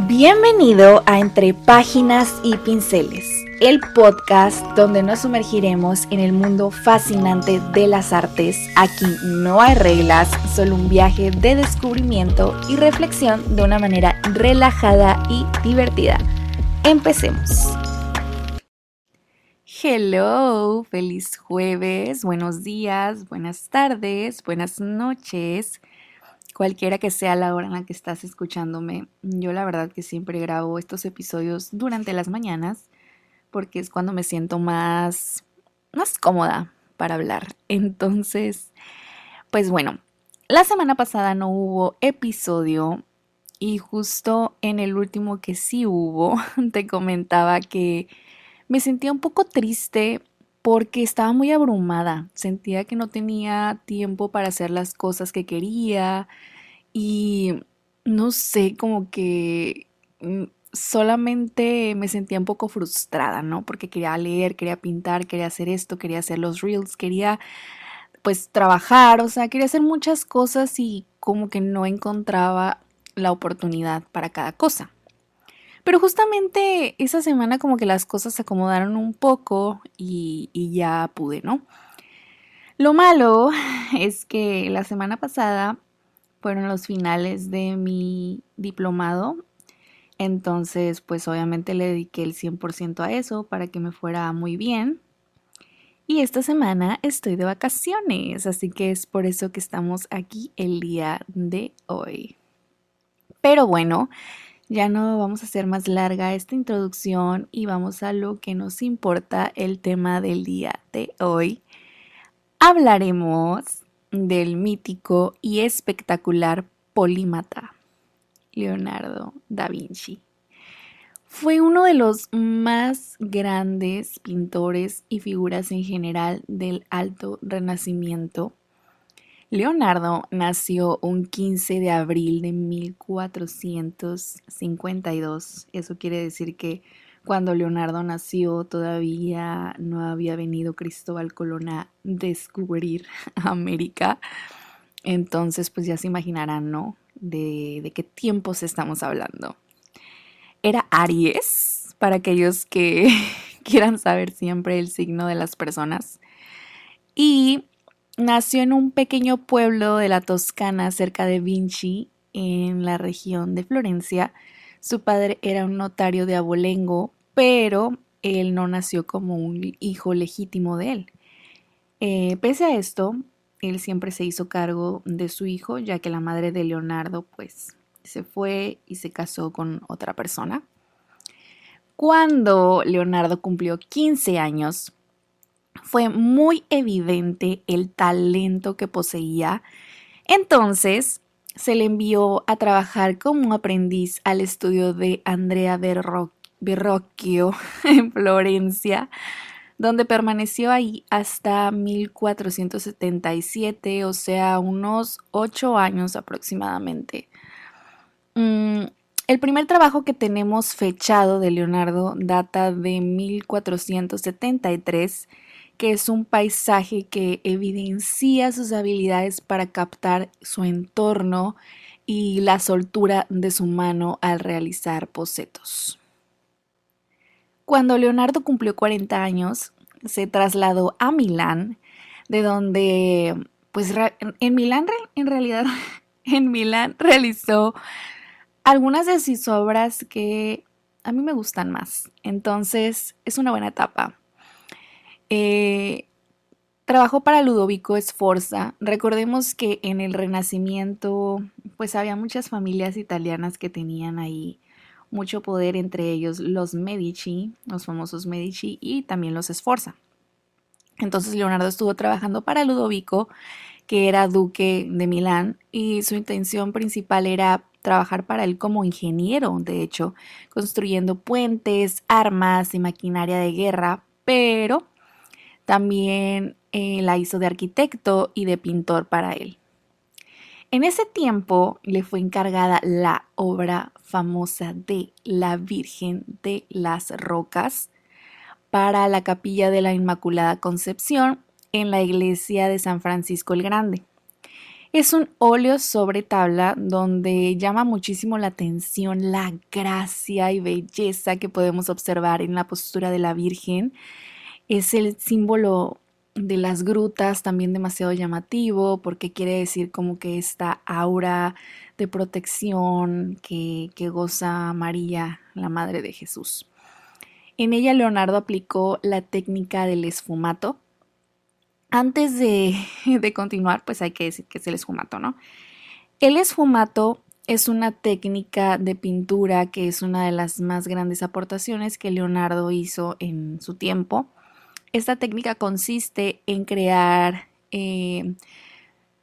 Bienvenido a Entre Páginas y Pinceles, el podcast donde nos sumergiremos en el mundo fascinante de las artes. Aquí no hay reglas, solo un viaje de descubrimiento y reflexión de una manera relajada y divertida. Empecemos. Hello, feliz jueves, buenos días, buenas tardes, buenas noches cualquiera que sea la hora en la que estás escuchándome. Yo la verdad que siempre grabo estos episodios durante las mañanas porque es cuando me siento más más cómoda para hablar. Entonces, pues bueno, la semana pasada no hubo episodio y justo en el último que sí hubo te comentaba que me sentía un poco triste porque estaba muy abrumada, sentía que no tenía tiempo para hacer las cosas que quería y no sé, como que mm, solamente me sentía un poco frustrada, ¿no? Porque quería leer, quería pintar, quería hacer esto, quería hacer los reels, quería pues trabajar, o sea, quería hacer muchas cosas y como que no encontraba la oportunidad para cada cosa. Pero justamente esa semana como que las cosas se acomodaron un poco y, ya pude, ¿no? Lo malo es que la semana pasada fueron los finales de mi diplomado. Entonces, pues obviamente le dediqué el 100% a eso para que me fuera muy bien. Y esta semana estoy de vacaciones, así que es por eso que estamos aquí el día de hoy. Pero bueno, ya no vamos a hacer más larga esta introducción y vamos a lo que nos importa el tema del día de hoy. Hablaremos del mítico y espectacular polímata Leonardo da Vinci. Fue uno de los más grandes pintores y figuras en general del Alto Renacimiento Leonardo nació un 15 de abril de 1452. Eso quiere decir que cuando Leonardo nació todavía no había venido Cristóbal Colón a descubrir América. Entonces, pues ya se imaginarán, ¿no? De, de qué tiempos estamos hablando. Era Aries, para aquellos que quieran saber siempre el signo de las personas. Y Nació en un pequeño pueblo de la Toscana cerca de Vinci, en la región de Florencia. Su padre era un notario de abolengo, pero él no nació como un hijo legítimo de él. Eh, pese a esto, él siempre se hizo cargo de su hijo, ya que la madre de Leonardo pues se fue y se casó con otra persona. Cuando Leonardo cumplió 15 años, fue muy evidente el talento que poseía. Entonces, se le envió a trabajar como aprendiz al estudio de Andrea Verrocchio en Florencia, donde permaneció ahí hasta 1477, o sea, unos ocho años aproximadamente. Mm, el primer trabajo que tenemos fechado de Leonardo data de 1473 que es un paisaje que evidencia sus habilidades para captar su entorno y la soltura de su mano al realizar bocetos. Cuando Leonardo cumplió 40 años, se trasladó a Milán, de donde, pues en Milán, en realidad, en Milán realizó algunas de sus obras que a mí me gustan más. Entonces, es una buena etapa. Eh, trabajó para Ludovico Sforza. Recordemos que en el Renacimiento, pues había muchas familias italianas que tenían ahí mucho poder, entre ellos los Medici, los famosos Medici, y también los Sforza. Entonces Leonardo estuvo trabajando para Ludovico, que era duque de Milán, y su intención principal era trabajar para él como ingeniero, de hecho, construyendo puentes, armas y maquinaria de guerra, pero también eh, la hizo de arquitecto y de pintor para él. En ese tiempo le fue encargada la obra famosa de la Virgen de las Rocas para la capilla de la Inmaculada Concepción en la iglesia de San Francisco el Grande. Es un óleo sobre tabla donde llama muchísimo la atención la gracia y belleza que podemos observar en la postura de la Virgen. Es el símbolo de las grutas también demasiado llamativo porque quiere decir como que esta aura de protección que, que goza María, la Madre de Jesús. En ella Leonardo aplicó la técnica del esfumato. Antes de, de continuar, pues hay que decir que es el esfumato, ¿no? El esfumato es una técnica de pintura que es una de las más grandes aportaciones que Leonardo hizo en su tiempo. Esta técnica consiste en crear eh,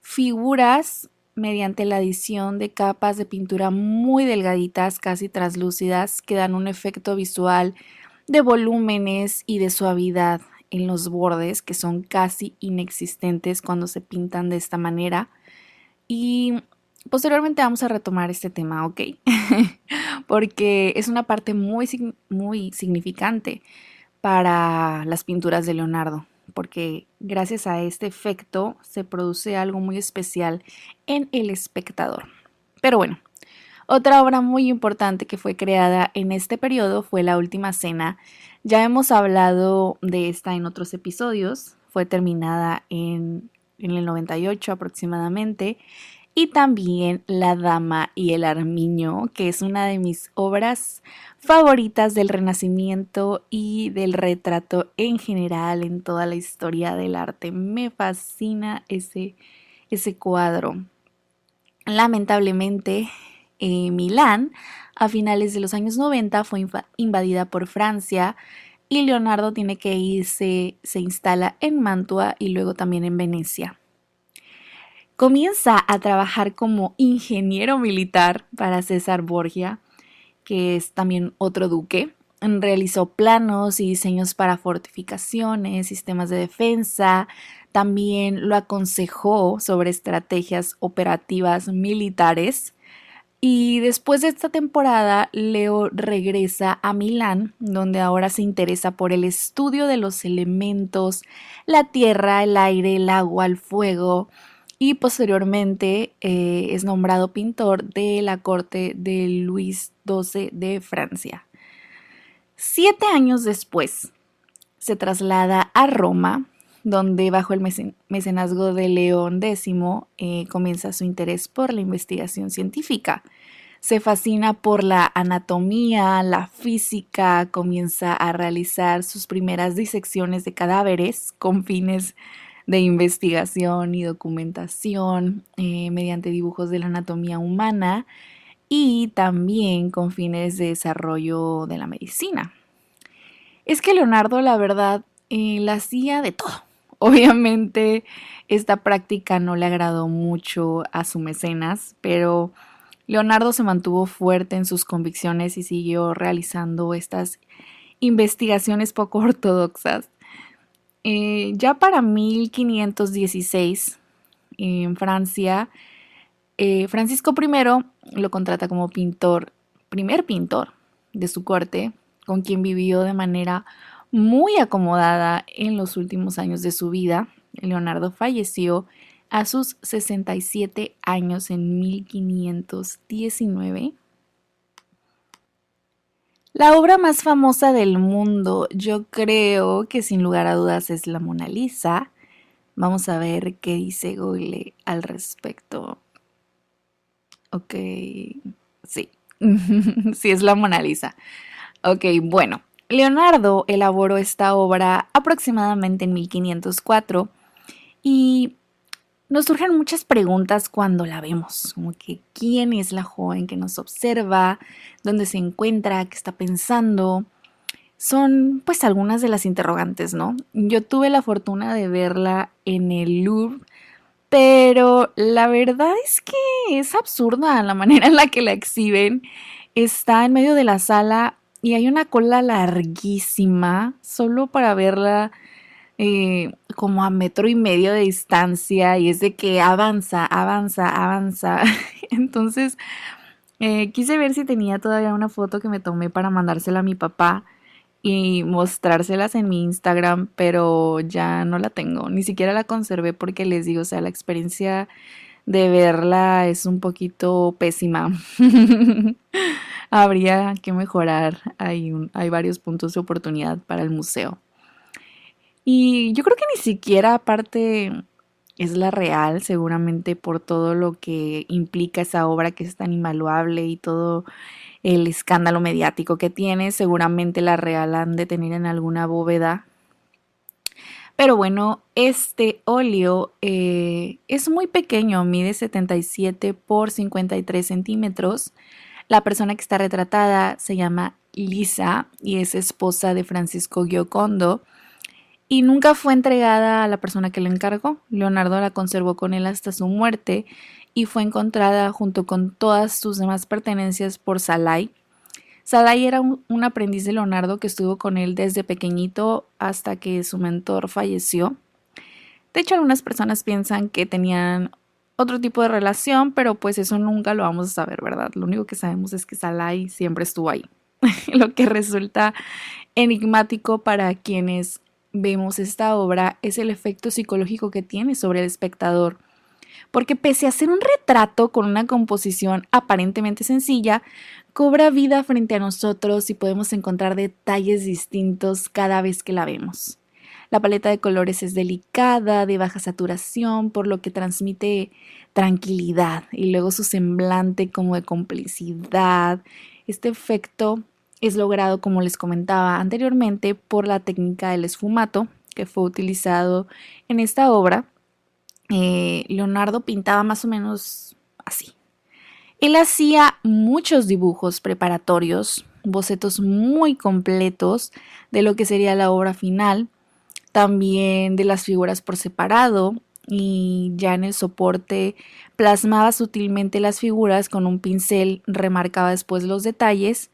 figuras mediante la adición de capas de pintura muy delgaditas, casi translúcidas, que dan un efecto visual de volúmenes y de suavidad en los bordes que son casi inexistentes cuando se pintan de esta manera. Y posteriormente vamos a retomar este tema, ¿ok? Porque es una parte muy, muy significante para las pinturas de Leonardo, porque gracias a este efecto se produce algo muy especial en el espectador. Pero bueno, otra obra muy importante que fue creada en este periodo fue La Última Cena. Ya hemos hablado de esta en otros episodios. Fue terminada en, en el 98 aproximadamente. Y también La Dama y el Armiño, que es una de mis obras favoritas del Renacimiento y del retrato en general en toda la historia del arte. Me fascina ese, ese cuadro. Lamentablemente, eh, Milán, a finales de los años 90 fue invadida por Francia y Leonardo tiene que irse, se instala en Mantua y luego también en Venecia. Comienza a trabajar como ingeniero militar para César Borgia, que es también otro duque. Realizó planos y diseños para fortificaciones, sistemas de defensa, también lo aconsejó sobre estrategias operativas militares y después de esta temporada, Leo regresa a Milán, donde ahora se interesa por el estudio de los elementos, la tierra, el aire, el agua, el fuego, y posteriormente eh, es nombrado pintor de la corte de Luis XII de Francia. Siete años después, se traslada a Roma, donde bajo el mecenazgo de León X eh, comienza su interés por la investigación científica. Se fascina por la anatomía, la física, comienza a realizar sus primeras disecciones de cadáveres con fines de investigación y documentación eh, mediante dibujos de la anatomía humana y también con fines de desarrollo de la medicina. Es que Leonardo, la verdad, eh, la hacía de todo. Obviamente esta práctica no le agradó mucho a su mecenas, pero Leonardo se mantuvo fuerte en sus convicciones y siguió realizando estas investigaciones poco ortodoxas. Eh, ya para 1516, en Francia, eh, Francisco I lo contrata como pintor, primer pintor de su corte, con quien vivió de manera muy acomodada en los últimos años de su vida. Leonardo falleció a sus 67 años en 1519. La obra más famosa del mundo, yo creo que sin lugar a dudas es la Mona Lisa. Vamos a ver qué dice Google al respecto. Ok, sí, sí es la Mona Lisa. Ok, bueno, Leonardo elaboró esta obra aproximadamente en 1504 y nos surgen muchas preguntas cuando la vemos, como que quién es la joven que nos observa, dónde se encuentra, qué está pensando. Son pues algunas de las interrogantes, ¿no? Yo tuve la fortuna de verla en el Louvre, pero la verdad es que es absurda la manera en la que la exhiben. Está en medio de la sala y hay una cola larguísima solo para verla eh, como a metro y medio de distancia y es de que avanza, avanza, avanza. Entonces eh, quise ver si tenía todavía una foto que me tomé para mandársela a mi papá y mostrárselas en mi Instagram, pero ya no la tengo, ni siquiera la conservé porque les digo, o sea, la experiencia de verla es un poquito pésima. Habría que mejorar, hay, hay varios puntos de oportunidad para el museo. Y yo creo que ni siquiera aparte es la real, seguramente por todo lo que implica esa obra que es tan invaluable y todo el escándalo mediático que tiene, seguramente la real han de tener en alguna bóveda. Pero bueno, este óleo eh, es muy pequeño, mide 77 por 53 centímetros. La persona que está retratada se llama Lisa y es esposa de Francisco Giocondo y nunca fue entregada a la persona que le encargó. Leonardo la conservó con él hasta su muerte y fue encontrada junto con todas sus demás pertenencias por Salai. Salai era un, aprendiz de Leonardo que estuvo con él desde pequeñito hasta que su mentor falleció. De hecho, algunas personas piensan que tenían otro tipo de relación, pero pues eso nunca lo vamos a saber, ¿verdad? Lo único que sabemos es que Salai siempre estuvo ahí, lo que resulta enigmático para quienes vemos esta obra es el efecto psicológico que tiene sobre el espectador. Porque pese a ser un retrato con una composición aparentemente sencilla, cobra vida frente a nosotros y podemos encontrar detalles distintos cada vez que la vemos. La paleta de colores es delicada, de baja saturación, por lo que transmite tranquilidad y luego su semblante como de complicidad. Este efecto es logrado, como les comentaba anteriormente, por la técnica del esfumato que fue utilizado en esta obra. Eh, Leonardo pintaba más o menos así. Él hacía muchos dibujos preparatorios, bocetos muy completos de lo que sería la obra final, también de las figuras por separado y ya en el soporte plasmaba sutilmente las figuras con un pincel, remarcaba después los detalles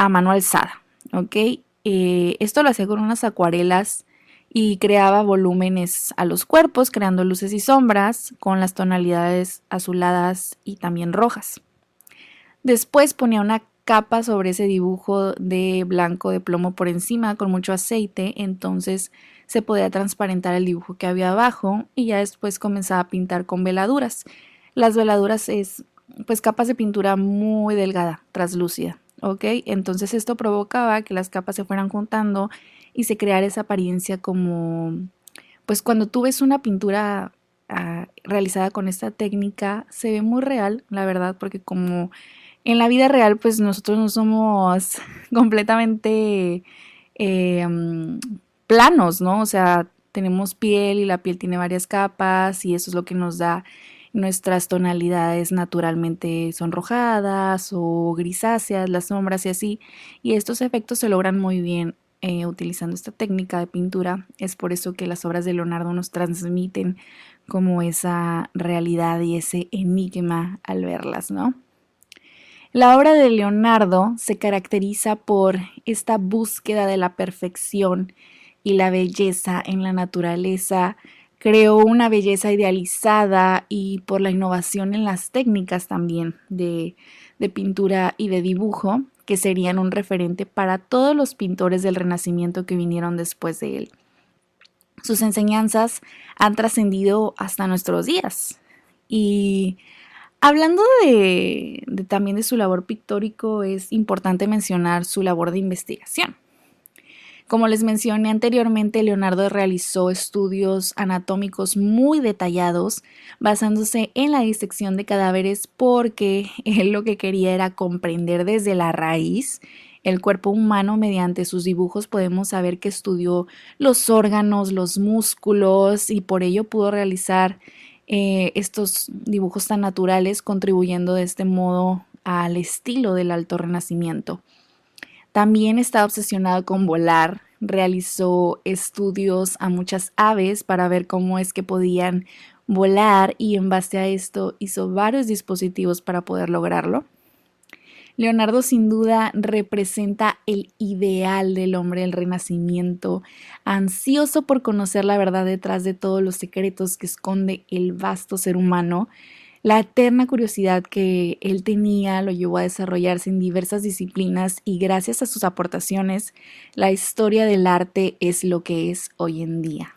a mano alzada, ¿ok? Eh, esto lo hacía con unas acuarelas y creaba volúmenes a los cuerpos, creando luces y sombras con las tonalidades azuladas y también rojas. Después ponía una capa sobre ese dibujo de blanco de plomo por encima con mucho aceite, entonces se podía transparentar el dibujo que había abajo y ya después comenzaba a pintar con veladuras. Las veladuras es pues capas de pintura muy delgada, translúcida. ¿Ok? Entonces esto provocaba que las capas se fueran juntando y se creara esa apariencia como, pues cuando tú ves una pintura ah, realizada con esta técnica, se ve muy real, la verdad, porque como en la vida real, pues nosotros no somos completamente em, planos, ¿no? O sea, tenemos piel y la piel tiene varias capas y eso es lo que nos da nuestras tonalidades naturalmente sonrojadas o grisáceas, las sombras y así, y estos efectos se logran muy bien eh, utilizando esta técnica de pintura. Es por eso que las obras de Leonardo nos transmiten como esa realidad y ese enigma al verlas, ¿no? La obra de Leonardo se caracteriza por esta búsqueda de la perfección y la belleza en la naturaleza, creó una belleza idealizada y por la innovación en las técnicas también de, pintura y de dibujo, que serían un referente para todos los pintores del Renacimiento que vinieron después de él. Sus enseñanzas han trascendido hasta nuestros días. Y hablando de, también de su labor pictórico, es importante mencionar su labor de investigación. Como les mencioné anteriormente, Leonardo realizó estudios anatómicos muy detallados basándose en la disección de cadáveres porque él lo que quería era comprender desde la raíz el cuerpo humano mediante sus dibujos podemos saber que estudió los órganos, los músculos y por ello pudo realizar eh, estos dibujos tan naturales contribuyendo de este modo al estilo del alto renacimiento. También está obsesionado con volar, realizó estudios a muchas aves para ver cómo es que podían volar y en base a esto hizo varios dispositivos para poder lograrlo. Leonardo sin duda representa el ideal del hombre del renacimiento, ansioso por conocer la verdad detrás de todos los secretos que esconde el vasto ser humano la eterna curiosidad que él tenía lo llevó a desarrollarse en diversas disciplinas y gracias a sus aportaciones, la historia del arte es lo que es hoy en día.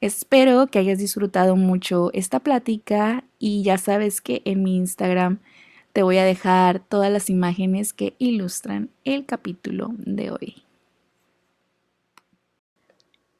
Espero que hayas disfrutado mucho esta plática y ya sabes que en mi Instagram te voy a dejar todas las imágenes que ilustran el capítulo de hoy.